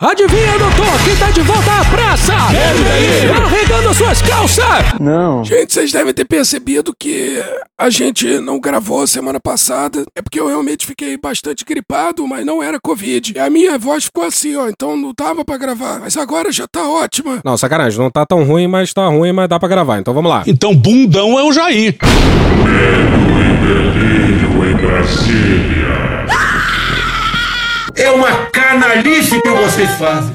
Adivinha, doutor, quem tá de volta à praça? Ele Arregando suas calças! Não. Gente, vocês devem ter percebido que a gente não gravou semana passada. É porque eu realmente fiquei bastante gripado, mas não era Covid. E a minha voz ficou assim, ó, então não dava pra gravar. Mas agora já tá ótima. Não, sacanagem, não tá tão ruim, mas tá ruim, mas dá pra gravar. Então vamos lá. Então, bundão é o Jair. Delírio em Brasília. É uma canalice que vocês fazem.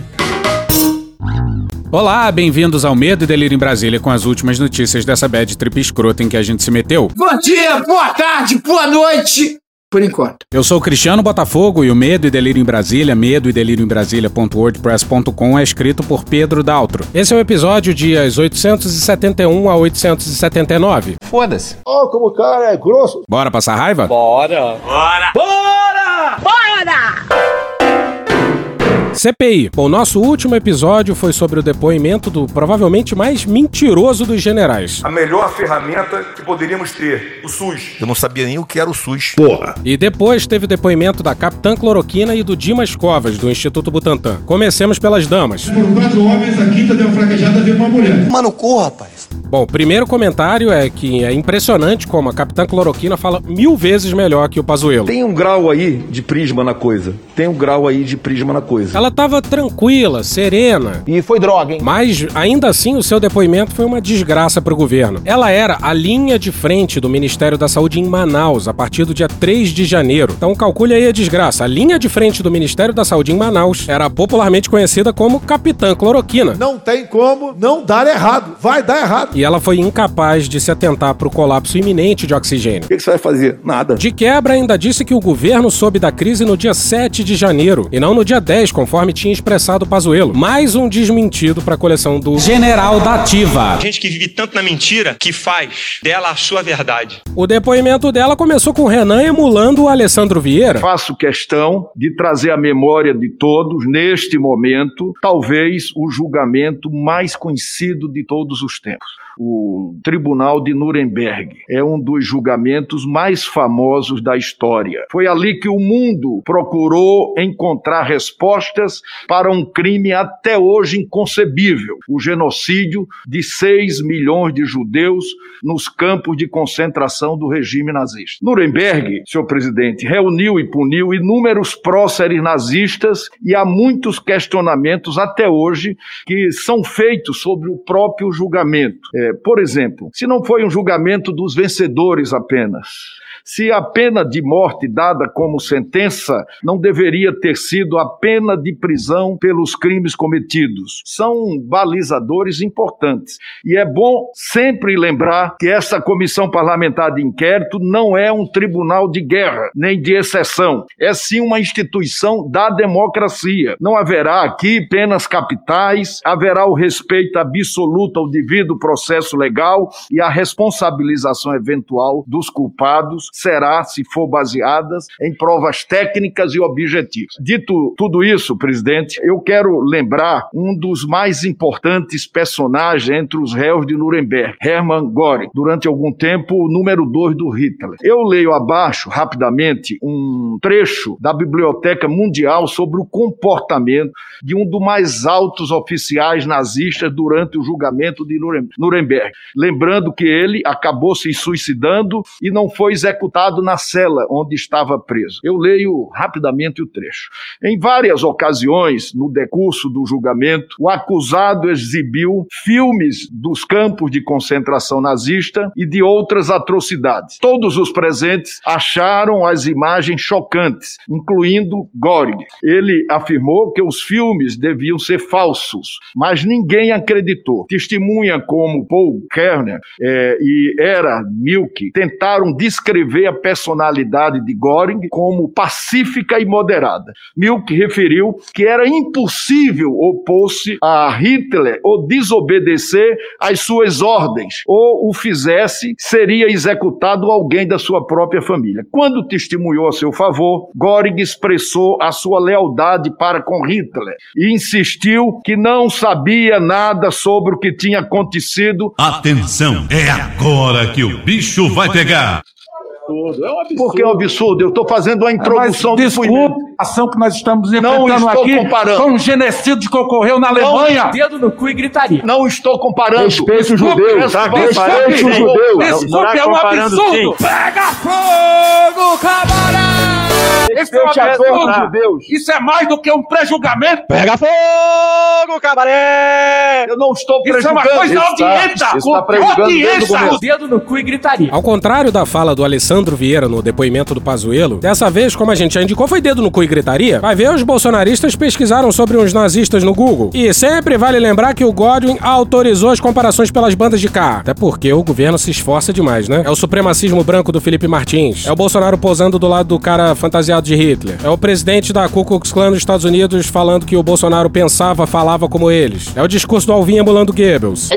Olá, bem-vindos ao Medo e Delírio em Brasília com as últimas notícias dessa bad trip escrota em que a gente se meteu. Bom dia, boa tarde, boa noite. Por enquanto. Eu sou o Cristiano Botafogo e o Medo e Delírio em Brasília, medo e delírio em Brasília.wordpress.com é escrito por Pedro Daltro. Esse é o episódio dias 871 a 879. Foda-se. Ó, como o cara é grosso. Bora passar raiva? Bora. CPI. O nosso último episódio foi sobre o depoimento do provavelmente mais mentiroso dos generais. a melhor ferramenta que poderíamos ter, o SUS. Eu não sabia nem o que era o SUS. Porra. E depois teve o depoimento da Capitã Cloroquina e do Dimas Covas, do Instituto Butantan. Comecemos pelas damas. Foram quatro homens, a quinta deu uma fraquejada, veio uma mulher. Mano, corra, rapaz. Bom, o primeiro comentário é que é impressionante como a Capitã Cloroquina fala mil vezes melhor que o Pazuello. Tem um grau aí de prisma na coisa. Tem um grau aí de prisma na coisa. Ela tava tranquila, serena. E foi droga, hein? Mas, ainda assim, o seu depoimento foi uma desgraça para o governo. Ela era a linha de frente do Ministério da Saúde em Manaus a partir do dia 3 de janeiro. Então, calcule aí a desgraça. A linha de frente do Ministério da Saúde em Manaus era popularmente conhecida como Capitã Cloroquina. Não tem como não dar errado. Vai dar errado. E ela foi incapaz de se atentar para o colapso iminente de oxigênio. O que que você vai fazer? Nada. De quebra, ainda disse que o governo soube da crise no dia 7 de janeiro e não no dia 10, conforme tinha expressado o Pazuello. Mais um desmentido para a coleção do General da Ativa. Gente que vive tanto na mentira que faz dela a sua verdade. O depoimento dela começou com o Renan emulando o Alessandro Vieira. Faço questão de trazer à memória de todos, neste momento, talvez o julgamento mais conhecido de todos os tempos. O Tribunal de Nuremberg é um dos julgamentos mais famosos da história. Foi ali que o mundo procurou encontrar respostas para um crime até hoje inconcebível: o genocídio de 6 milhões de judeus nos campos de concentração do regime nazista. Nuremberg, senhor presidente, reuniu e puniu inúmeros próceres nazistas e há muitos questionamentos até hoje que são feitos sobre o próprio julgamento. É, por exemplo, se não foi um julgamento dos vencedores apenas, se a pena de morte dada como sentença não deveria ter sido a pena de prisão pelos crimes cometidos. São balizadores importantes. E é bom sempre lembrar que essa comissão parlamentar de inquérito não é um tribunal de guerra, nem de exceção. É sim uma instituição da democracia. Não haverá aqui penas capitais, haverá o respeito absoluto ao devido processo legal e a responsabilização eventual dos culpados será, se for baseadas em provas técnicas e objetivas. Dito tudo isso, presidente, eu quero lembrar um dos mais importantes personagens entre os réus de Nuremberg, Hermann Göring, durante algum tempo o número dois do Hitler. Eu leio abaixo, rapidamente, um trecho da Biblioteca Mundial sobre o comportamento de um dos mais altos oficiais nazistas durante o julgamento de Nurem- Nuremberg. Lembrando que ele acabou se suicidando e não foi executado na cela onde estava preso. Eu leio rapidamente o trecho. Em várias ocasiões, no decurso do julgamento, o acusado exibiu filmes dos campos de concentração nazista e de outras atrocidades. Todos os presentes acharam as imagens chocantes, incluindo Göring. Ele afirmou que os filmes deviam ser falsos, mas ninguém acreditou. Testemunha como Paul Kerner eh, e Era Milk tentaram descrever a personalidade de Göring como pacífica e moderada. Milk referiu que era impossível opor-se a Hitler ou desobedecer às suas ordens, ou o fizesse, seria executado alguém da sua própria família. Quando testemunhou a seu favor, Göring expressou a sua lealdade para com Hitler e insistiu que não sabia nada sobre o que tinha acontecido Atenção, é agora que o bicho vai pegar. Porque é um absurdo. Eu estou fazendo uma introdução do desculpe, depoimento. ação que nós estamos Não enfrentando estou aqui comparando. com o genocídio que ocorreu na Alemanha. Dedo no cu e gritaria. Não estou comparando. Respeite os judeus. desculpe, Respeite os judeus. Desculpe, é um absurdo. Pega fogo, camarada! Isso é um a absurdo. judeus. Isso é mais do que um pré-julgamento. Pega fogo, cabaré! Eu não estou Isso é uma prejudicando. coisa tá- tá prejudicando desde o. Dedo no cu e gritaria. Ao contrário da fala do Alessandro Vieira no depoimento do Pazuello, dessa vez, como a gente já indicou, foi dedo no cu e gritaria. Vai ver, os bolsonaristas pesquisaram sobre uns nazistas no Google. E sempre vale lembrar que o Godwin autorizou as comparações pelas bandas de cá. Até porque o governo se esforça demais, né? É o supremacismo branco do Felipe Martins. É o Bolsonaro posando do lado do cara fantasiado de Hitler. É o presidente da Ku Klux Klan dos Estados Unidos falando que o Bolsonaro pensava, falava como eles. É o discurso do Alvin emulando Goebbels.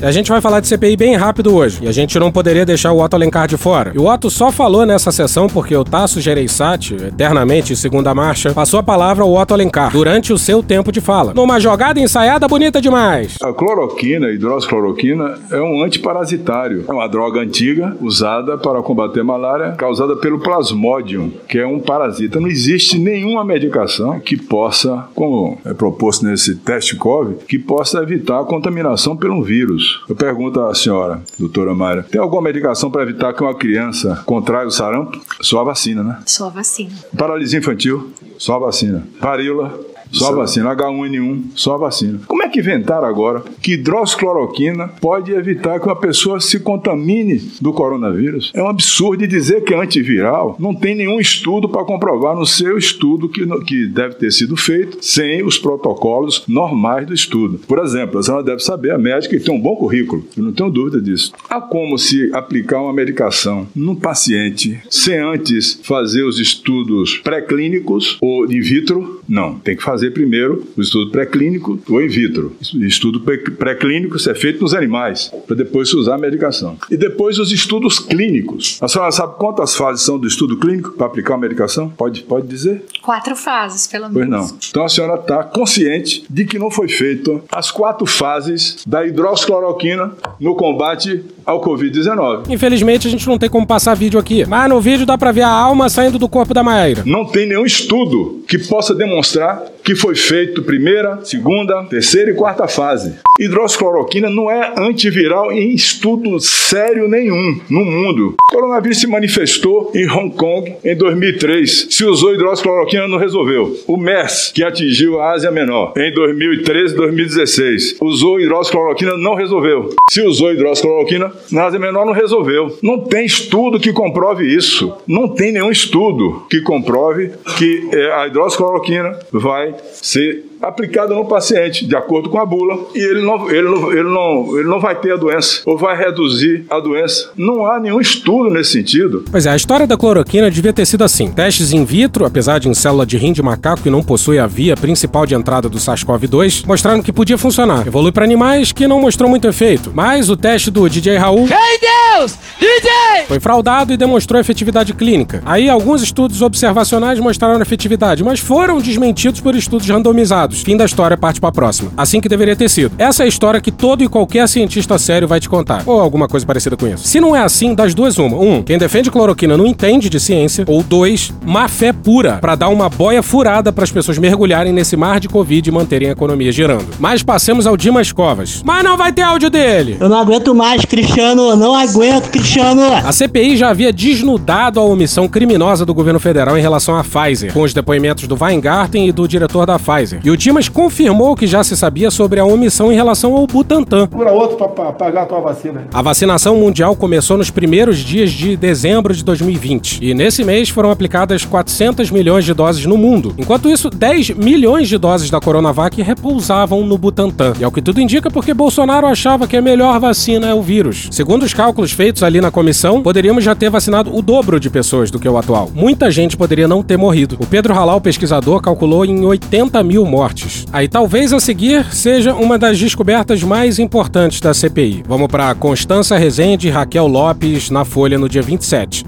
E a gente vai falar de CPI bem rápido hoje. E a gente não poderia deixar o Otto Alencar de fora. E o Otto só falou nessa sessão porque o Tasso Gereissati, eternamente segunda marcha, passou a palavra ao Otto Alencar durante o seu tempo de fala. Numa jogada ensaiada bonita demais. A cloroquina, hidroxicloroquina, é um antiparasitário. É uma droga antiga usada para combater malária causada pelo plasmodium, que é um parasita. Não existe nenhuma medicação que possa, como é proposto nesse teste COVID, que possa evitar a contaminação um vírus. Eu pergunto à senhora, doutora Mayra, tem alguma medicação para evitar que uma criança contraia o sarampo? Só a vacina, né? Só vacina. Paralisia infantil, só a vacina. Varíola, só a vacina. H1N1, só vacina. Como é que inventaram agora que hidroxicloroquina pode evitar que uma pessoa se contamine do coronavírus? É um absurdo e dizer que é antiviral. Não tem nenhum estudo para comprovar no seu estudo que, que deve ter sido feito sem os protocolos normais do estudo. Por exemplo, a senhora deve saber, a médica tem um bom currículo, eu não tenho dúvida disso. Há como se aplicar uma medicação num paciente sem antes fazer os estudos pré-clínicos ou in vitro? Não, tem que fazer primeiro o estudo pré-clínico ou in vitro. Estudo pré- pré-clínico é feito nos animais, para depois se usar a medicação. E depois os estudos clínicos. A senhora sabe quantas fases são do estudo clínico para aplicar uma medicação? Pode, pode dizer? Quatro fases, pelo Pois menos. não. Então a senhora está consciente de que não foi feito as quatro fases da hidroxicloroquina no combate ao Covid-19. Infelizmente a gente não tem como passar vídeo aqui. Mas no vídeo dá pra ver a alma saindo do corpo da Maíra. Não tem nenhum estudo que possa demonstrar que foi feito primeira, segunda, terceira e quarta fase. Hidroxicloroquina não é antiviral em estudo sério nenhum no mundo. O coronavírus se manifestou em Hong Kong em 2003. Se usou hidroxicloroquina, não resolveu. O MERS, que atingiu a Ásia Menor em 2013 2016, usou hidroxicloroquina, não resolveu. Se usou hidroxicloroquina, na Ásia Menor não resolveu. Não tem estudo que comprove isso. Não tem nenhum estudo que comprove que eh, a hidroxicloroquina vai ser aplicada no paciente, de acordo com a bula, e ele não, ele, não, ele, não, ele não vai ter a doença, ou vai reduzir a doença. Não há nenhum estudo nesse sentido. Pois é, a história da cloroquina devia ter sido assim. Testes in vitro, apesar de em célula de rim de macaco que não possui a via principal de entrada do SARS-CoV-2, mostraram que podia funcionar. Evolui para animais que não mostrou muito efeito. Mas o teste do DJ Raul Ei, Deus! DJ! foi fraudado e demonstrou efetividade clínica. Aí alguns estudos observacionais mostraram efetividade, mas foram desmentidos por estudos randomizados. Fim da história, parte pra próxima. Assim que deveria ter sido. Essa é a história que todo e qualquer cientista sério vai te contar. Ou alguma coisa parecida com isso. Se não é assim, das duas uma. Um, quem defende cloroquina não entende de ciência. Ou dois, má fé pura, pra dar uma boia furada pras pessoas mergulharem nesse mar de Covid e manterem a economia girando. Mas passemos ao Dimas Covas. Mas não vai ter áudio dele! Eu não aguento mais, Cristiano. Não aguento, Cristiano. A CPI já havia desnudado a omissão criminosa do governo federal em relação à Pfizer, com os depoimentos do Weingarten e do diretor da Pfizer. E o Dimas confirmou que já se sabia sobre a omissão em relação ao Butantan. Procura outro pra pagar a tua vacina. A vacinação mundial começou nos primeiros dias de dezembro de 2020. E nesse mês foram aplicadas 400 milhões de doses no mundo. Enquanto isso, 10 milhões de doses da Coronavac repousavam no Butantan. E ao que tudo indica, porque Bolsonaro achava que a melhor vacina é o vírus. Segundo os cálculos feitos ali na comissão, poderíamos já ter vacinado o dobro de pessoas do que o atual. Muita gente poderia não ter morrido. O Pedro Halal, pesquisador, calculou em 80 mil mortes. Aí talvez a seguir seja uma das descobertas mais importantes da CPI. Vamos para Constança Rezende e Raquel Lopes na Folha no dia 27.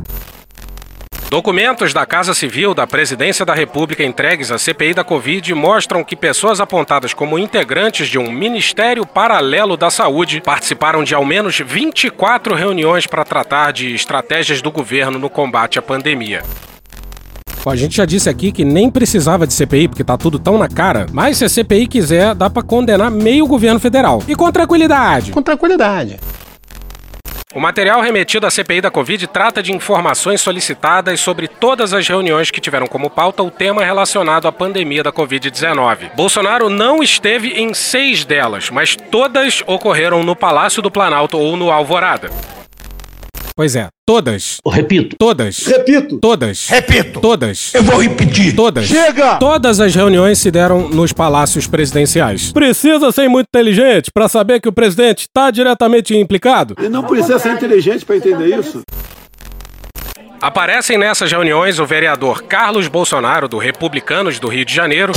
Documentos da Casa Civil da Presidência da República entregues à CPI da Covid mostram que pessoas apontadas como integrantes de um Ministério Paralelo da Saúde participaram de ao menos 24 reuniões para tratar de estratégias do governo no combate à pandemia. Pô, a gente já disse aqui que nem precisava de CPI, porque tá tudo tão na cara. Mas se a CPI quiser, dá pra condenar meio governo federal. E com tranquilidade. Com tranquilidade. O material remetido à CPI da Covid trata de informações solicitadas sobre todas as reuniões que tiveram como pauta o tema relacionado à pandemia da Covid-19. Bolsonaro não esteve em seis delas, mas todas ocorreram no Palácio do Planalto ou no Alvorada. Pois é, todas. Eu repito. Todas. Repito. Todas. Repito. Todas. Eu vou repetir. Todas. Chega! Todas as reuniões se deram nos palácios presidenciais. Precisa ser muito inteligente para saber que o presidente está diretamente implicado? E não precisa ser inteligente para entender isso. Aparecem nessas reuniões o vereador Carlos Bolsonaro, do Republicanos do Rio de Janeiro,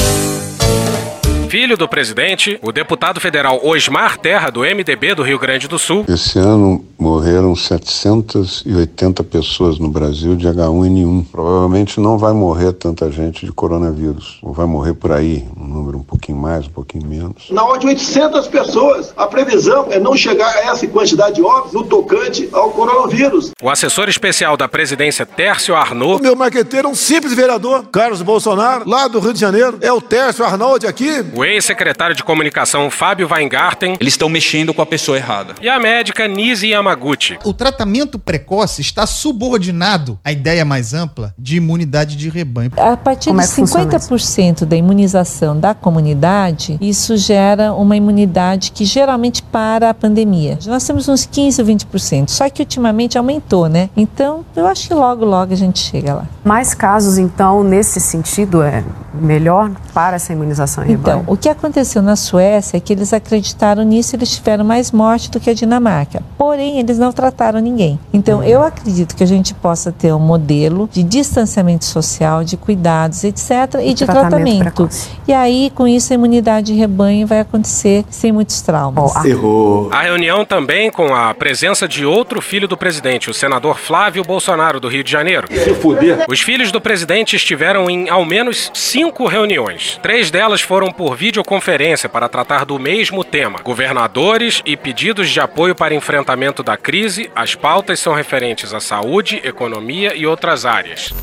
filho do presidente, o deputado federal Osmar Terra, do MDB do Rio Grande do Sul, Esse ano morreram 780 pessoas no Brasil de H1N1. Provavelmente não vai morrer tanta gente de coronavírus. Ou vai morrer por aí, um número um pouquinho mais, um pouquinho menos. Na ordem de 800 pessoas. A previsão é não chegar a essa quantidade de óbitos no tocante ao coronavírus. o assessor especial da presidência Tércio Arnaud, Meu marqueteiro é um simples vereador, Carlos Bolsonaro, lá do Rio de Janeiro. É o Tércio Arnoldi aqui. o ex-secretário de comunicação Fábio Weingarten Eles estão mexendo com a pessoa errada. e a médica Nise Yamaguchi. O tratamento precoce está subordinado à ideia mais ampla de imunidade de rebanho. A partir Como de é que funciona 50% da imunização da comunidade, isso gera uma imunidade que geralmente para a pandemia. Nós temos uns 15 ou 20%, só que ultimamente aumentou, né? Então, eu acho que logo, logo a gente chega lá. Mais casos, então, nesse sentido, é melhor para essa imunização em Então, rebanho? O que aconteceu na Suécia é que eles acreditaram nisso e eles tiveram mais morte do que a Dinamarca. Porém, eles não trataram ninguém. Então, eu acredito que a gente possa ter um modelo de distanciamento social, de cuidados, etc., e, E de tratamento. E aí, com isso, a imunidade de rebanho vai acontecer sem muitos traumas. Errou. A reunião também com a presença de outro filho do presidente, o senador Flávio Bolsonaro, do Rio de Janeiro. Se fuder. Os filhos do presidente estiveram em ao menos cinco reuniões. Três delas foram por videoconferência para tratar do mesmo tema: governadores e pedidos de apoio para enfrentamento da crise. As pautas são referentes à saúde, economia e outras áreas.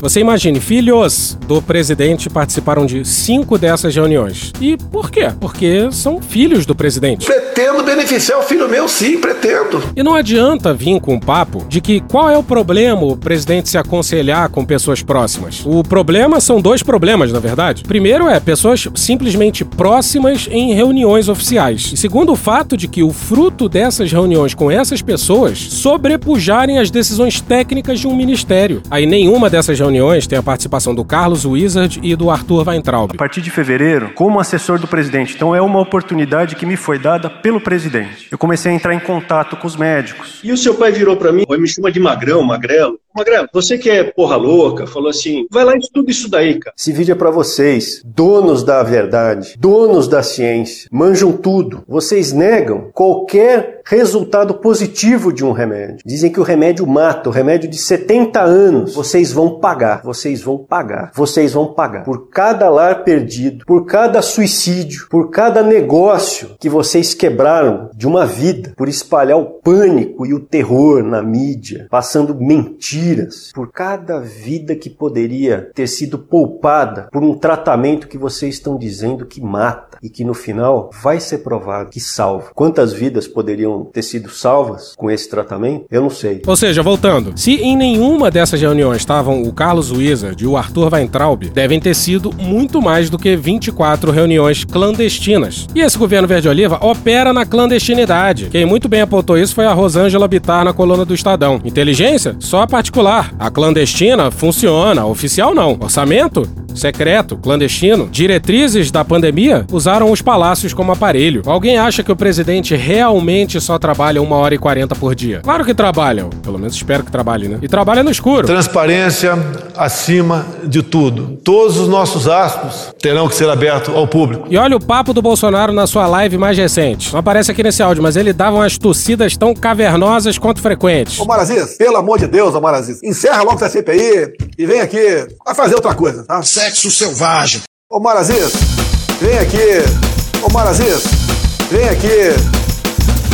Você imagine, filhos do presidente participaram de cinco dessas reuniões. E por quê? Porque são filhos do presidente. Pretendo beneficiar o filho meu, sim, pretendo. E não adianta vir com um papo de que qual é o problema o presidente se aconselhar com pessoas próximas. O problema são dois problemas, na verdade. Primeiro é pessoas simplesmente próximas em reuniões oficiais. E segundo o fato de que o fruto dessas reuniões com essas pessoas sobrepujarem as decisões técnicas de um ministério. Aí nenhuma dessas reuniões tem a participação do Carlos Wizard e do Arthur Weintraub. A partir de fevereiro, como assessor do presidente, então é uma oportunidade que me foi dada pelo presidente. Eu comecei a entrar em contato com os médicos. E o seu pai virou pra mim, me chama de magrão, magrelo. Magrelo, você que é porra louca, falou assim, vai lá e estuda isso daí, cara. Esse vídeo é pra vocês, donos da verdade, donos da ciência, manjam tudo. Vocês negam qualquer resultado positivo de um remédio. Dizem que o remédio mata, o remédio de 70 anos. Vocês vão pagar, vocês vão pagar, vocês vão pagar. Por cada lar perdido, por cada suicídio, por cada negócio que vocês quebraram de uma vida, por espalhar o pânico e o terror na mídia, passando mentiras, por cada vida que poderia ter sido poupada por um tratamento que vocês estão dizendo que mata e que no final vai ser provado que salva. Quantas vidas poderiam ter sido salvas com esse tratamento? Eu não sei. Ou seja, voltando, se em nenhuma dessas reuniões estavam o Carlos Wizard e o Arthur Weintraub, devem ter sido muito mais do que 24 reuniões clandestinas. E esse governo verde-oliva opera na clandestinidade. Quem muito bem apontou isso foi a Rosângela Bittar na coluna do Estadão. Inteligência? Só particular. A clandestina funciona, a oficial não. Orçamento? Secreto, clandestino. Diretrizes da pandemia usaram os palácios como aparelho. Alguém acha que o presidente realmente só trabalha uma hora e 40 por dia? Claro que trabalham. Pelo menos espero que trabalhe, né? E trabalha no escuro. Transparência acima de tudo. Todos os nossos aspas terão que ser abertos ao público. E olha o papo do Bolsonaro na sua live mais recente. Não aparece aqui nesse áudio, mas ele dava umas tossidas tão cavernosas quanto frequentes. Ô Maraziz, pelo amor de Deus, ô Encerra logo essa CPI e vem aqui a fazer outra coisa, tá? Sexo selvagem. Ô Maraziz, vem aqui. Ô Maraziz, vem aqui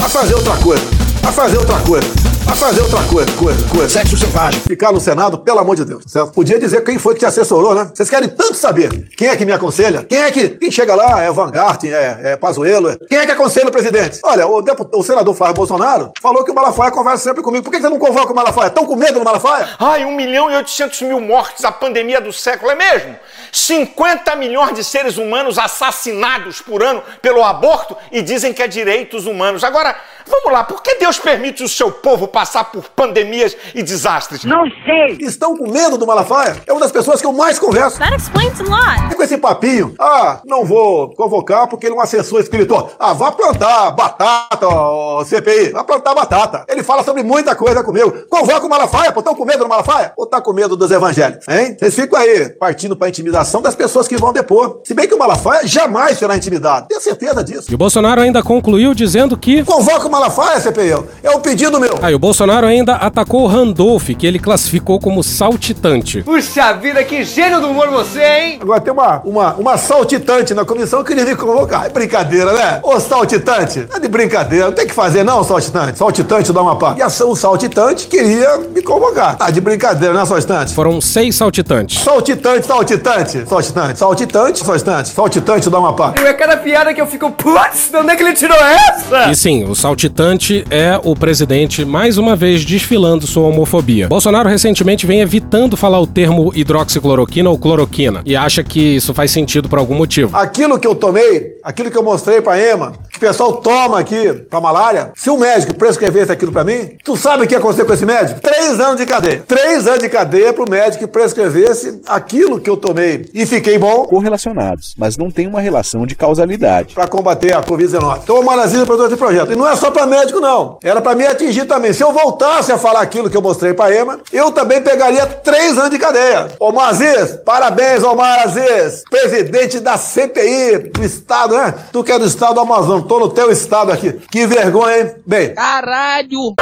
a fazer outra coisa. A fazer outra coisa. A fazer outra coisa, coisa, coisa. Sexo selvagem. Ficar no Senado, pelo amor de Deus, certo? Podia dizer quem foi que te assessorou, né? Vocês querem tanto saber quem é que me aconselha? Quem é que. Quem chega lá é Van Garten, é, é Pazuello. é- Quem é que aconselha o presidente? Olha, o, o senador Flávio Bolsonaro falou que o Malafaia conversa sempre comigo. Por que você não convoca o Malafaia? Estão com medo do Malafaia? Ai, 1 milhão e 800 mil mortes, a pandemia do século, é mesmo? 50 milhões de seres humanos assassinados por ano pelo aborto e dizem que é direitos humanos. Agora, vamos lá, por que Deus permite o seu povo passar por pandemias e desastres? Não sei. Estão com medo do Malafaia? É uma das pessoas que eu mais converso. That explains a lot. E com esse papinho, ah, não vou convocar porque ele é um assessor espiritual. Ah, vá plantar batata, ó, CPI, vá plantar batata. Ele fala sobre muita coisa comigo. Convoca o Malafaia, pô, estão com medo do Malafaia? Ou tá com medo dos evangélicos, hein? Vocês ficam aí partindo pra intimidação das pessoas que vão depor. Se bem que o Malafaia jamais será intimidado. Tenho certeza disso. E o Bolsonaro ainda concluiu dizendo que. Convoca o Malafaia, CPI. É um pedido meu. Aí o Bolsonaro ainda atacou o Randolph, que ele classificou como saltitante. Puxa vida, que gênio do humor você, hein? Agora tem uma, uma, uma saltitante na comissão que queria me convocar. É brincadeira, né? Ô saltitante, é de brincadeira. Não tem que fazer, não, saltitante. Saltitante da Amapá. E a, o saltitante queria me convocar. Tá de brincadeira, né, saltitante? Foram seis saltitantes. Saltitante, saltitante. Saltitante, saltitante, saltitante. Saltitante da Amapá. É cada piada que eu fico, putz, de onde é que ele tirou essa? E sim, o saltitante é o presidente mais uma vez desfilando sua homofobia. Bolsonaro recentemente vem evitando falar o termo hidroxicloroquina ou cloroquina e acha que isso faz sentido por algum motivo. Aquilo que eu tomei, aquilo que eu mostrei pra Ema, que o pessoal toma aqui pra malária, se o médico prescrevesse aquilo pra mim, tu sabe o que ia acontecer com esse médico? Três anos de cadeia. Três anos de cadeia pro médico que prescrevesse aquilo que eu tomei e fiquei bom. Correlacionados, mas não tem uma relação de causalidade. Pra combater a Covid-19. Então, análise para todo esse projeto. E não é só pra médico, não. Era pra me atingir também. Se eu voltasse a falar aquilo que eu mostrei pra Ema, eu também pegaria três anos de cadeia. Omar Aziz, parabéns, Omar Aziz, presidente da CPI do estado, né? Tu que é do estado do Amazonas, tô no teu estado aqui. Que vergonha, hein? Bem, Caralho!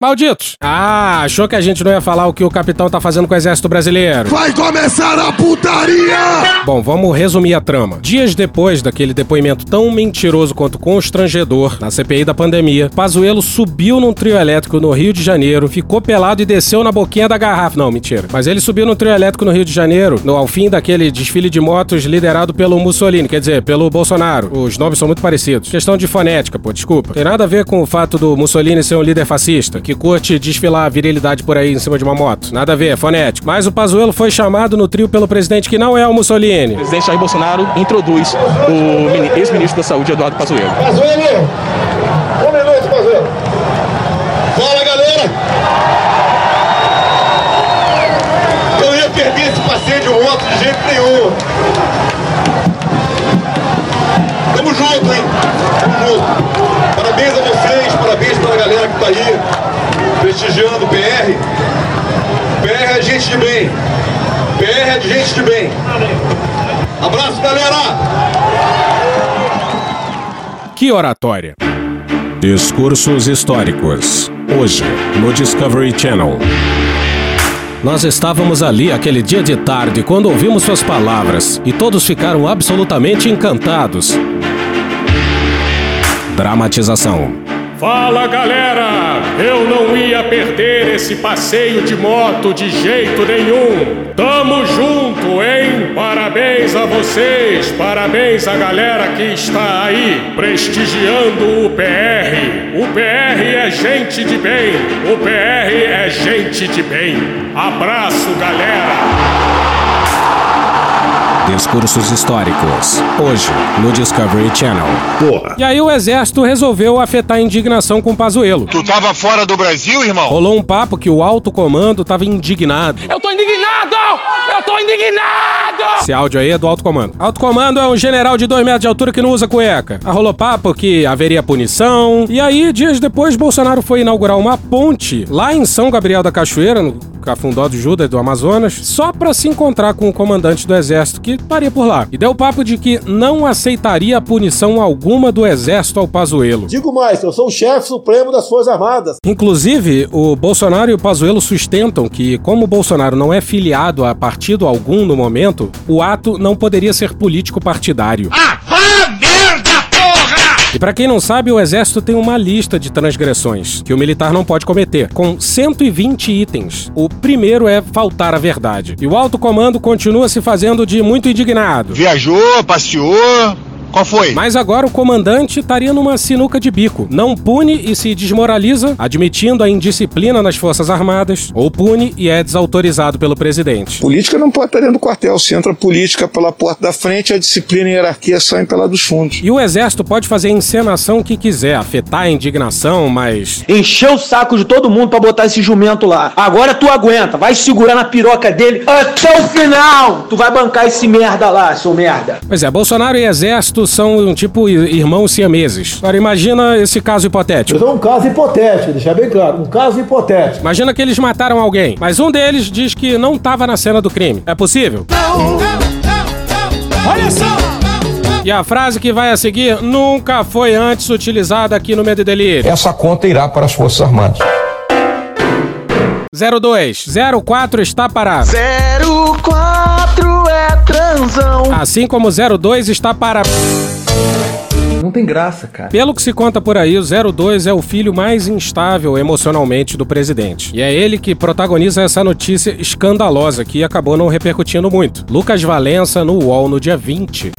Malditos! Ah, achou que a gente não ia falar o que o capitão tá fazendo com o exército brasileiro? Vai começar a putaria! Bom, vamos resumir a trama. Dias depois daquele depoimento tão mentiroso quanto constrangedor na CPI da pandemia, Pazuello subiu num trio elétrico no Rio de Janeiro, ficou pelado e desceu na boquinha da garrafa. Não, mentira. Mas ele subiu no trio elétrico no Rio de Janeiro, no, ao fim daquele desfile de motos liderado pelo Mussolini, quer dizer, pelo Bolsonaro. Os nomes são muito parecidos. Questão de fonética, pô, desculpa. Tem nada a ver com o fato do Mussolini ser um líder fascista, que curte desfilar a virilidade por aí em cima de uma moto. Nada a ver, é fonético. Mas o Pazuello foi chamado no trio pelo presidente que não é o Mussolini. O presidente Jair Bolsonaro introduz o mini- ex-ministro da Saúde, Eduardo Pazuello. Pazuello! Um minuto, Pazuello. Fala, galera! Eu ia perder esse passeio de moto de jeito nenhum. Tamo junto, hein? Tamo junto. Parabéns a parabéns pra galera que tá aí, prestigiando o PR. PR é gente de bem. PR é de gente de bem. Abraço, galera! Que oratória! Discursos históricos. Hoje, no Discovery Channel. Nós estávamos ali aquele dia de tarde quando ouvimos suas palavras e todos ficaram absolutamente encantados. Dramatização. Fala galera! Eu não ia perder esse passeio de moto de jeito nenhum! Tamo junto, hein? Parabéns a vocês, parabéns à galera que está aí prestigiando o PR. O PR é gente de bem, o PR é gente de bem. Abraço, galera! Discursos históricos. Hoje, no Discovery Channel. Porra. E aí o exército resolveu afetar a indignação com o Pazuello. Tu tava fora do Brasil, irmão? Rolou um papo que o alto comando tava indignado. Eu tô indignado! Eu tô indignado! Esse áudio aí é do alto comando. Alto comando é um general de dois metros de altura que não usa cueca. Ah, rolou papo que haveria punição. E aí, dias depois, Bolsonaro foi inaugurar uma ponte lá em São Gabriel da Cachoeira, no Cafundó do Judas do Amazonas, só pra se encontrar com o comandante do exército que estaria por lá. E deu papo de que não aceitaria punição alguma do exército ao Pazuello. Digo mais, eu sou o chefe supremo das Forças Armadas. Inclusive, o Bolsonaro e o Pazuello sustentam que, como o Bolsonaro não é filiado a partido algum no momento, o ato não poderia ser político partidário. Ah! E para quem não sabe, o exército tem uma lista de transgressões que o militar não pode cometer, com 120 itens. O primeiro é faltar à verdade. E o alto comando continua se fazendo de muito indignado. Viajou, passeou. Qual foi? Mas agora o comandante estaria numa sinuca de bico. Não pune e se desmoraliza, admitindo a indisciplina nas Forças Armadas, ou pune e é desautorizado pelo presidente. Política não pode estar dentro do quartel. Se entra política pela porta da frente, a disciplina e a hierarquia saem pela dos fundos. E o exército pode fazer a encenação que quiser, afetar a indignação, mas. Encheu o saco de todo mundo pra botar esse jumento lá. Agora tu aguenta, vai segurar na piroca dele até o final. Tu vai bancar esse merda lá, seu merda. Pois é, Bolsonaro e exército são um tipo irmãos siameses. Agora imagina esse caso hipotético. É um caso hipotético, deixar bem claro. Um caso hipotético. Imagina que eles mataram alguém, mas um deles diz que não estava na cena do crime. É possível? Não! Olha só! E a frase que vai a seguir nunca foi antes utilizada aqui no Medo e Delírio. Essa conta irá para as Forças Armadas. 02, 04 está parado. 04 Assim como 02 está para. Não tem graça, cara. Pelo que se conta por aí, o 02 é o filho mais instável emocionalmente do presidente. E é ele que protagoniza essa notícia escandalosa que acabou não repercutindo muito. Lucas Valença no UOL no dia 20.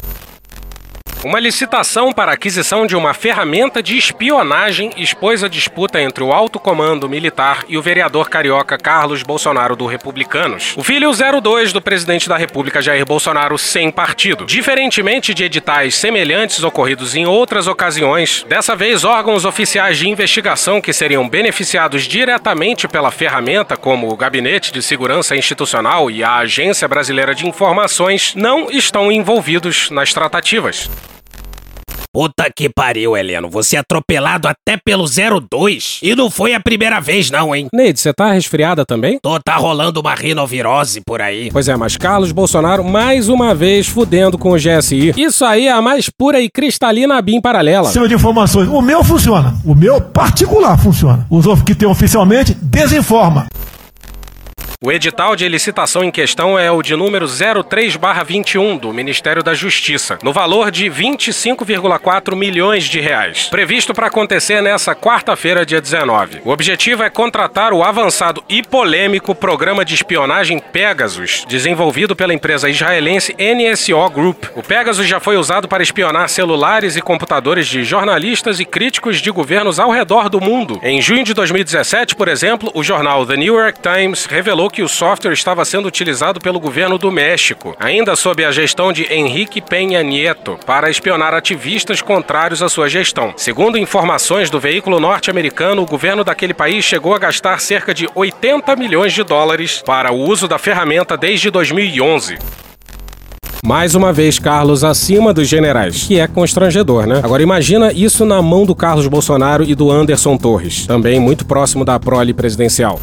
Uma licitação para aquisição de uma ferramenta de espionagem expôs a disputa entre o alto comando militar e o vereador carioca Carlos Bolsonaro do Republicanos. O filho 02 do presidente da República Jair Bolsonaro sem partido. Diferentemente de editais semelhantes ocorridos em outras ocasiões, dessa vez órgãos oficiais de investigação que seriam beneficiados diretamente pela ferramenta, como o Gabinete de Segurança Institucional e a Agência Brasileira de Informações, não estão envolvidos nas tratativas. Puta que pariu, Heleno. Você é atropelado até pelo 02. E não foi a primeira vez, não, hein? Neide, você tá resfriada também? Tô, tá rolando uma rinovirose por aí. Pois é, mas Carlos Bolsonaro mais uma vez fudendo com o GSI. Isso aí é a mais pura e cristalina BIM paralela. Cima de informações. O meu funciona. O meu particular funciona. Os outros que tem oficialmente desinforma. O edital de licitação em questão é o de número 03/21 do Ministério da Justiça, no valor de 25,4 milhões de reais, previsto para acontecer nessa quarta-feira, dia 19. O objetivo é contratar o avançado e polêmico programa de espionagem Pegasus, desenvolvido pela empresa israelense NSO Group. O Pegasus já foi usado para espionar celulares e computadores de jornalistas e críticos de governos ao redor do mundo. Em junho de 2017, por exemplo, o jornal The New York Times revelou que o software estava sendo utilizado pelo governo do México, ainda sob a gestão de Henrique Peña Nieto, para espionar ativistas contrários à sua gestão. Segundo informações do veículo norte-americano, o governo daquele país chegou a gastar cerca de 80 milhões de dólares para o uso da ferramenta desde 2011. Mais uma vez, Carlos acima dos generais, que é constrangedor, né? Agora imagina isso na mão do Carlos Bolsonaro e do Anderson Torres, também muito próximo da prole presidencial.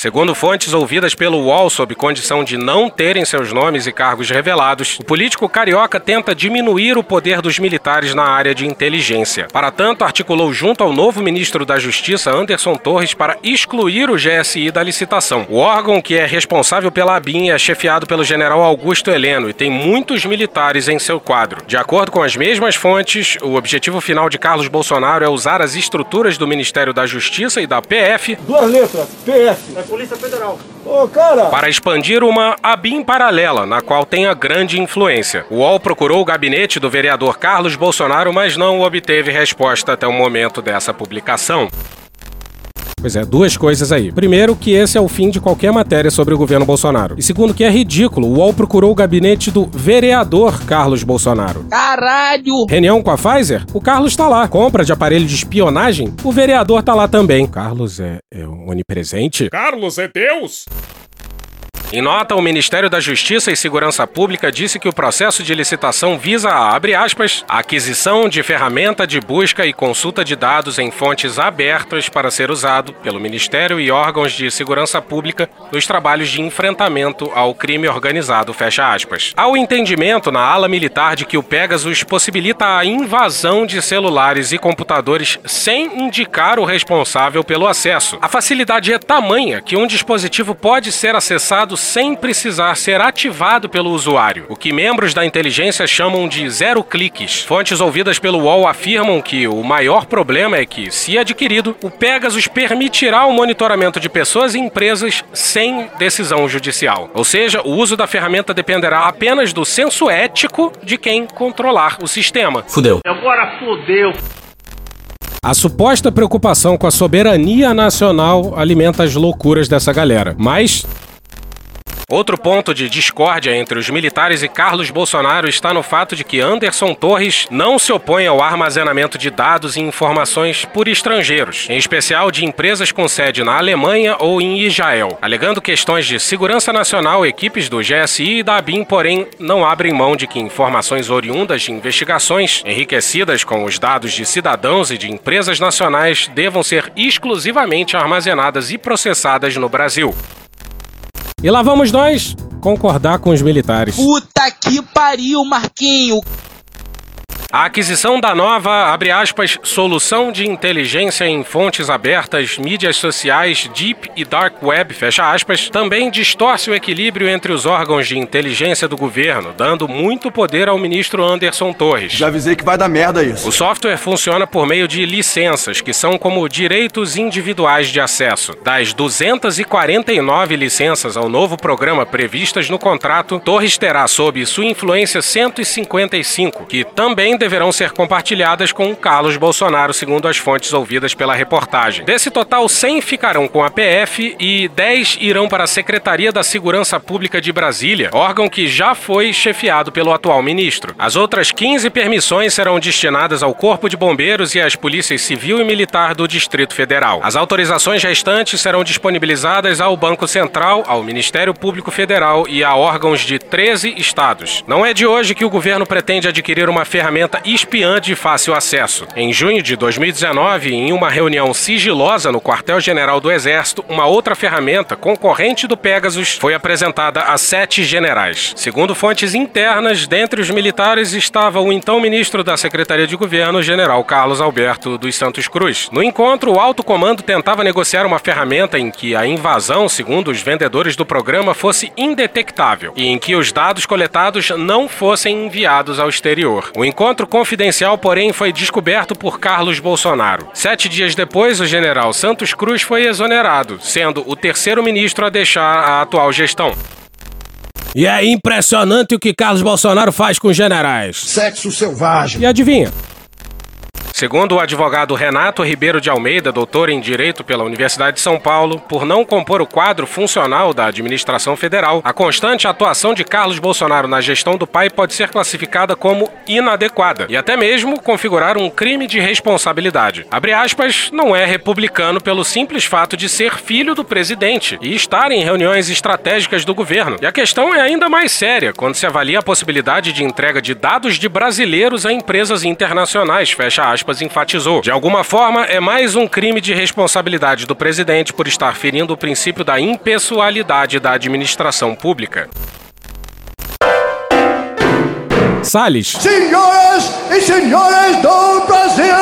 Segundo fontes ouvidas pelo UOL sob condição de não terem seus nomes e cargos revelados, o político carioca tenta diminuir o poder dos militares na área de inteligência. Para tanto, articulou junto ao novo ministro da Justiça, Anderson Torres, para excluir o GSI da licitação. O órgão que é responsável pela ABIN é chefiado pelo general Augusto Heleno e tem muitos militares em seu quadro. De acordo com as mesmas fontes, o objetivo final de Carlos Bolsonaro é usar as estruturas do Ministério da Justiça e da PF. Duas letras, PF. Polícia Federal. Ô, cara! Para expandir uma ABIN paralela, na qual tenha grande influência. O UOL procurou o gabinete do vereador Carlos Bolsonaro, mas não obteve resposta até o momento dessa publicação. Pois é, duas coisas aí. Primeiro, que esse é o fim de qualquer matéria sobre o governo Bolsonaro. E segundo, que é ridículo. O UOL procurou o gabinete do vereador Carlos Bolsonaro. Caralho! Reunião com a Pfizer? O Carlos tá lá. Compra de aparelho de espionagem? O vereador tá lá também. Carlos é, é onipresente? Carlos é Deus? Em nota, o Ministério da Justiça e Segurança Pública disse que o processo de licitação visa a, abre aspas, a aquisição de ferramenta de busca e consulta de dados em fontes abertas para ser usado pelo Ministério e órgãos de segurança pública nos trabalhos de enfrentamento ao crime organizado, fecha aspas. Há o entendimento na ala militar de que o Pegasus possibilita a invasão de celulares e computadores sem indicar o responsável pelo acesso. A facilidade é tamanha que um dispositivo pode ser acessado sem precisar ser ativado pelo usuário, o que membros da inteligência chamam de zero cliques. Fontes ouvidas pelo UOL afirmam que o maior problema é que, se adquirido, o Pegasus permitirá o monitoramento de pessoas e empresas sem decisão judicial. Ou seja, o uso da ferramenta dependerá apenas do senso ético de quem controlar o sistema. Fudeu. Agora fudeu. A suposta preocupação com a soberania nacional alimenta as loucuras dessa galera. Mas Outro ponto de discórdia entre os militares e Carlos Bolsonaro está no fato de que Anderson Torres não se opõe ao armazenamento de dados e informações por estrangeiros, em especial de empresas com sede na Alemanha ou em Israel. Alegando questões de segurança nacional, equipes do GSI e da ABIN, porém, não abrem mão de que informações oriundas de investigações, enriquecidas com os dados de cidadãos e de empresas nacionais, devam ser exclusivamente armazenadas e processadas no Brasil. E lá vamos nós concordar com os militares. Puta que pariu, Marquinho! A aquisição da nova, abre aspas, solução de inteligência em fontes abertas, mídias sociais, deep e dark web, fecha aspas, também distorce o equilíbrio entre os órgãos de inteligência do governo, dando muito poder ao ministro Anderson Torres. Já avisei que vai dar merda isso. O software funciona por meio de licenças, que são como direitos individuais de acesso. Das 249 licenças ao novo programa previstas no contrato, Torres terá sob sua influência 155, que também deverão ser compartilhadas com Carlos Bolsonaro, segundo as fontes ouvidas pela reportagem. Desse total, 100 ficarão com a PF e 10 irão para a Secretaria da Segurança Pública de Brasília, órgão que já foi chefiado pelo atual ministro. As outras 15 permissões serão destinadas ao Corpo de Bombeiros e às polícias civil e militar do Distrito Federal. As autorizações restantes serão disponibilizadas ao Banco Central, ao Ministério Público Federal e a órgãos de 13 estados. Não é de hoje que o governo pretende adquirir uma ferramenta espiã de fácil acesso. Em junho de 2019, em uma reunião sigilosa no quartel-general do Exército, uma outra ferramenta concorrente do Pegasus foi apresentada a sete generais. Segundo fontes internas, dentre os militares estava o então ministro da Secretaria de Governo, general Carlos Alberto dos Santos Cruz. No encontro, o alto comando tentava negociar uma ferramenta em que a invasão, segundo os vendedores do programa, fosse indetectável e em que os dados coletados não fossem enviados ao exterior. O encontro confidencial, porém, foi descoberto por Carlos Bolsonaro. Sete dias depois, o general Santos Cruz foi exonerado, sendo o terceiro ministro a deixar a atual gestão. E é impressionante o que Carlos Bolsonaro faz com os generais. Sexo selvagem. E adivinha? Segundo o advogado Renato Ribeiro de Almeida, doutor em Direito pela Universidade de São Paulo, por não compor o quadro funcional da administração federal, a constante atuação de Carlos Bolsonaro na gestão do pai pode ser classificada como inadequada e até mesmo configurar um crime de responsabilidade. Abre aspas, não é republicano pelo simples fato de ser filho do presidente e estar em reuniões estratégicas do governo. E a questão é ainda mais séria quando se avalia a possibilidade de entrega de dados de brasileiros a empresas internacionais, fecha aspas enfatizou. De alguma forma, é mais um crime de responsabilidade do presidente por estar ferindo o princípio da impessoalidade da administração pública. Salles. Senhoras e senhores do Brasil!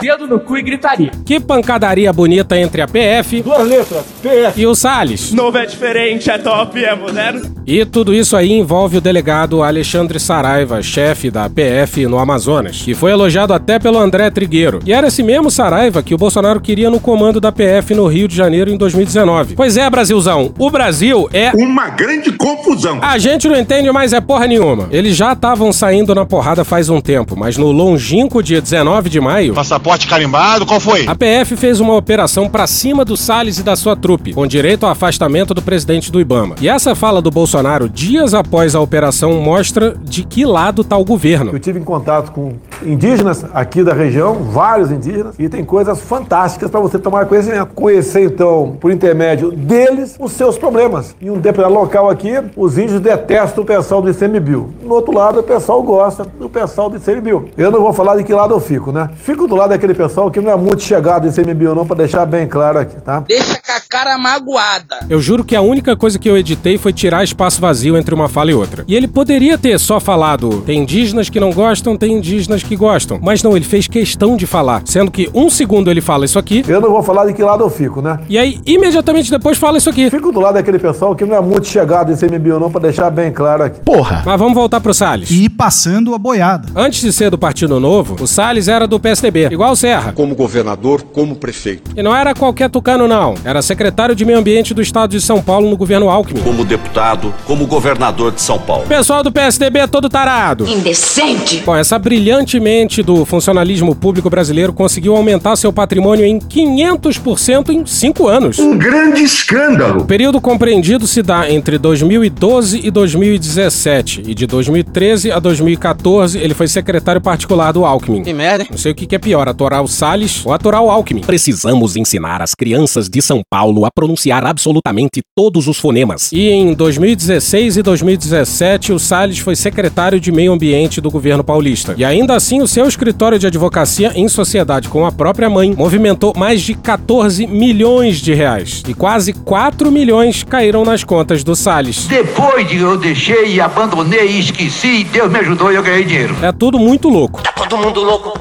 Dedo no cu e gritaria. Que pancadaria bonita entre a PF Duas letras, PF. e o Salles. Novo é diferente, é top, é moderno. E tudo isso aí envolve o delegado Alexandre Saraiva, chefe da PF no Amazonas, que foi elogiado até pelo André Trigueiro. E era esse mesmo Saraiva que o Bolsonaro queria no comando da PF no Rio de Janeiro em 2019. Pois é, Brasilzão, o Brasil é Uma grande confusão. a gente não entende mais é porra nenhuma. Eles já estavam saindo na porrada faz um tempo, mas no longínquo dia 19 de maio, Passaporte carimbado, qual foi? a PF fez uma operação pra cima do Salles e da sua trupe, com direito ao afastamento do presidente do Ibama. E essa fala do Bolsonaro dias após a operação mostra de que lado tá o governo. Eu tive em contato com indígenas aqui da região, vários indígenas, e tem coisas fantásticas para você tomar conhecimento. Conhecer, então, por intermédio deles, os seus problemas. Em um deputado local aqui, os índios detestam o pessoal do ICMBio. No outro lado, o pessoal gosta do pessoal do ICMBio. Eu não vou falar de que lado eu fico, né? Fico do lado daquele pessoal que não é muito chegado do ICMBio, não, para deixar bem claro aqui, tá? Deixa com a cara magoada. Eu juro que a única coisa que eu editei foi tirar espaço vazio entre uma fala e outra. E ele poderia ter só falado: tem indígenas que não gostam, tem indígenas que gostam. Mas não, ele fez questão de falar. Sendo que um segundo ele fala isso aqui. Eu não vou falar de que lado eu fico, né? E aí, imediatamente depois, fala isso aqui. Fico do lado daquele pessoal que não é muito chegado em CMBio, não, pra deixar bem claro aqui. Porra! Mas vamos voltar pro Salles. E passando a boiada. Antes de ser do Partido Novo, o Salles era do PSDB, igual o Serra. Como governador, como prefeito. E não era qualquer tucano, não. Era secretário de Meio Ambiente do Estado de São Paulo no governo Alckmin. Como deputado, como governador de São Paulo. Pessoal do PSDB é todo tarado. Indecente. Bom, essa brilhante mente do funcionalismo público brasileiro conseguiu aumentar seu patrimônio em 500% em 5 anos. Um grande escândalo. O período compreendido se dá entre 2012 e 2017. E de 2013 a 2014 ele foi secretário particular do Alckmin. Que merda, hein? Não sei o que é pior, atorar o Salles ou o Alckmin. Precisamos ensinar as crianças de São Paulo a pronunciar absolutamente todos os fonemas. E em 2016 e 2017, o Salles foi secretário de Meio Ambiente do governo paulista. E ainda assim, o seu escritório de advocacia, em sociedade com a própria mãe, movimentou mais de 14 milhões de reais. E quase 4 milhões caíram nas contas do Salles. Depois de eu deixei e abandonei e esqueci, Deus me ajudou e eu ganhei dinheiro. É tudo muito louco. Tá todo mundo louco.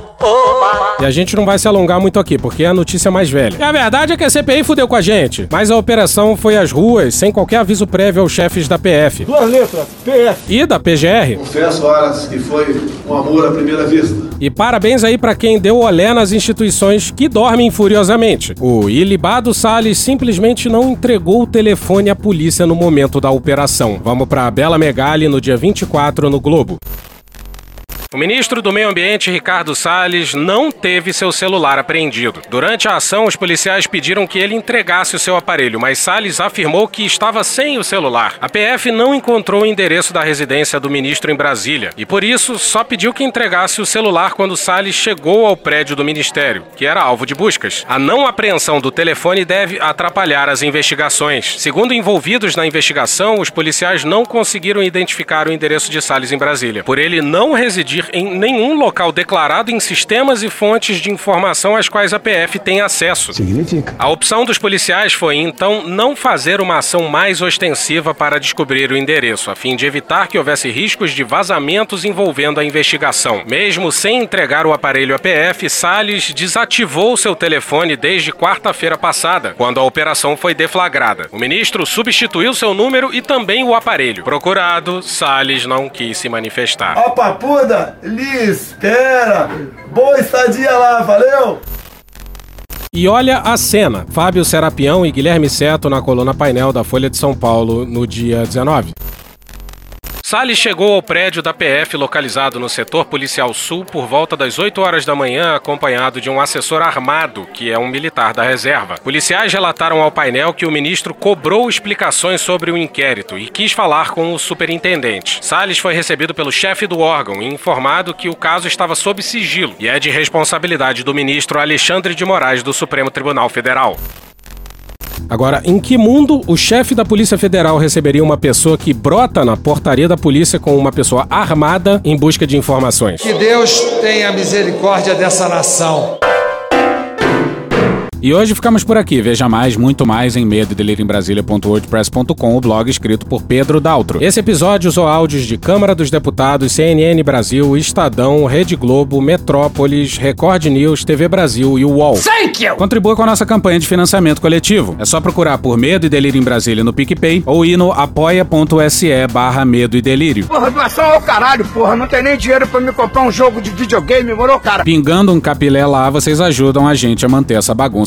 E a gente não vai se alongar muito aqui, porque é a notícia mais velha. E a verdade é que a CPI fudeu com a gente. Mas a operação foi às ruas, sem qualquer aviso prévio aos chefes da PF. Duas letras, PF. E da PGR. Confesso, horas, que foi um amor à primeira vista. E parabéns aí pra quem deu olé nas instituições que dormem furiosamente. O ilibado Salles simplesmente não entregou o telefone à polícia no momento da operação. Vamos pra Bela Megali no dia 24 no Globo. O ministro do Meio Ambiente, Ricardo Salles, não teve seu celular apreendido. Durante a ação, os policiais pediram que ele entregasse o seu aparelho, mas Salles afirmou que estava sem o celular. A PF não encontrou o endereço da residência do ministro em Brasília e, por isso, só pediu que entregasse o celular quando Salles chegou ao prédio do ministério, que era alvo de buscas. A não apreensão do telefone deve atrapalhar as investigações. Segundo envolvidos na investigação, os policiais não conseguiram identificar o endereço de Salles em Brasília, por ele não residir em nenhum local declarado em sistemas e fontes de informação às quais a PF tem acesso. Significa. A opção dos policiais foi, então, não fazer uma ação mais ostensiva para descobrir o endereço, a fim de evitar que houvesse riscos de vazamentos envolvendo a investigação. Mesmo sem entregar o aparelho à PF, Salles desativou seu telefone desde quarta-feira passada, quando a operação foi deflagrada. O ministro substituiu seu número e também o aparelho. Procurado, Salles não quis se manifestar. Ó, papuda, Liz, espera. Boa estadia lá, valeu? E olha a cena: Fábio Serapião e Guilherme Seto na coluna painel da Folha de São Paulo no dia 19. Salles chegou ao prédio da PF localizado no setor policial sul por volta das 8 horas da manhã, acompanhado de um assessor armado, que é um militar da reserva. Policiais relataram ao painel que o ministro cobrou explicações sobre o inquérito e quis falar com o superintendente. Salles foi recebido pelo chefe do órgão e informado que o caso estava sob sigilo e é de responsabilidade do ministro Alexandre de Moraes do Supremo Tribunal Federal. Agora, em que mundo o chefe da Polícia Federal receberia uma pessoa que brota na portaria da polícia com uma pessoa armada em busca de informações? Que Deus tenha misericórdia dessa nação. E hoje ficamos por aqui. Veja mais, muito mais em medo o blog escrito por Pedro Daltro. Esse episódio usou áudios de Câmara dos Deputados, CNN Brasil, Estadão, Rede Globo, Metrópolis, Record News, TV Brasil e o UOL. Thank you! Contribua com a nossa campanha de financiamento coletivo. É só procurar por Medo e Delírio em Brasília no PicPay ou ir no apoia.se barra Medo e Delírio. Porra, doação ao caralho, porra. Não tem nem dinheiro pra me comprar um jogo de videogame, morou, cara? Pingando um capilé lá, vocês ajudam a gente a manter essa bagunça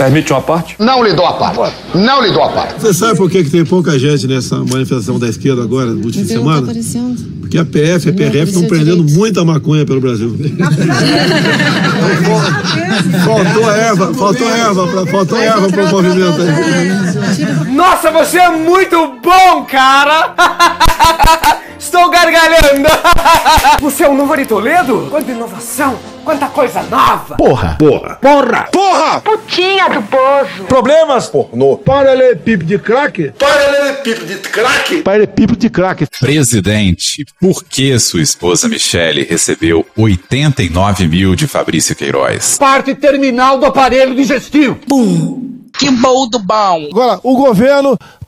Permite uma parte? Não lhe dou a parte. Não lhe dou a parte. Você sabe por que, que tem pouca gente nessa manifestação da esquerda agora, no último de semana? aparecendo. Porque a PF e a PRF estão prendendo muita maconha pelo Brasil. faltou erva, faltou erva, pra, faltou erva para o movimento aí. Nossa, você é muito bom, cara! Estou gargalhando! Você é o novo Toledo? Quanta inovação! Quanta coisa nova! Porra! Porra! Porra! Porra! Putinha do poço. Problemas? Pornô. Paralelepípedo de crack? Paralelepípedo de crack? Paralelepípedo de crack. Presidente, por que sua esposa Michele recebeu 89 mil de Fabrício Queiroz? Parte terminal do aparelho digestivo. Que bom do bom. Agora, o governo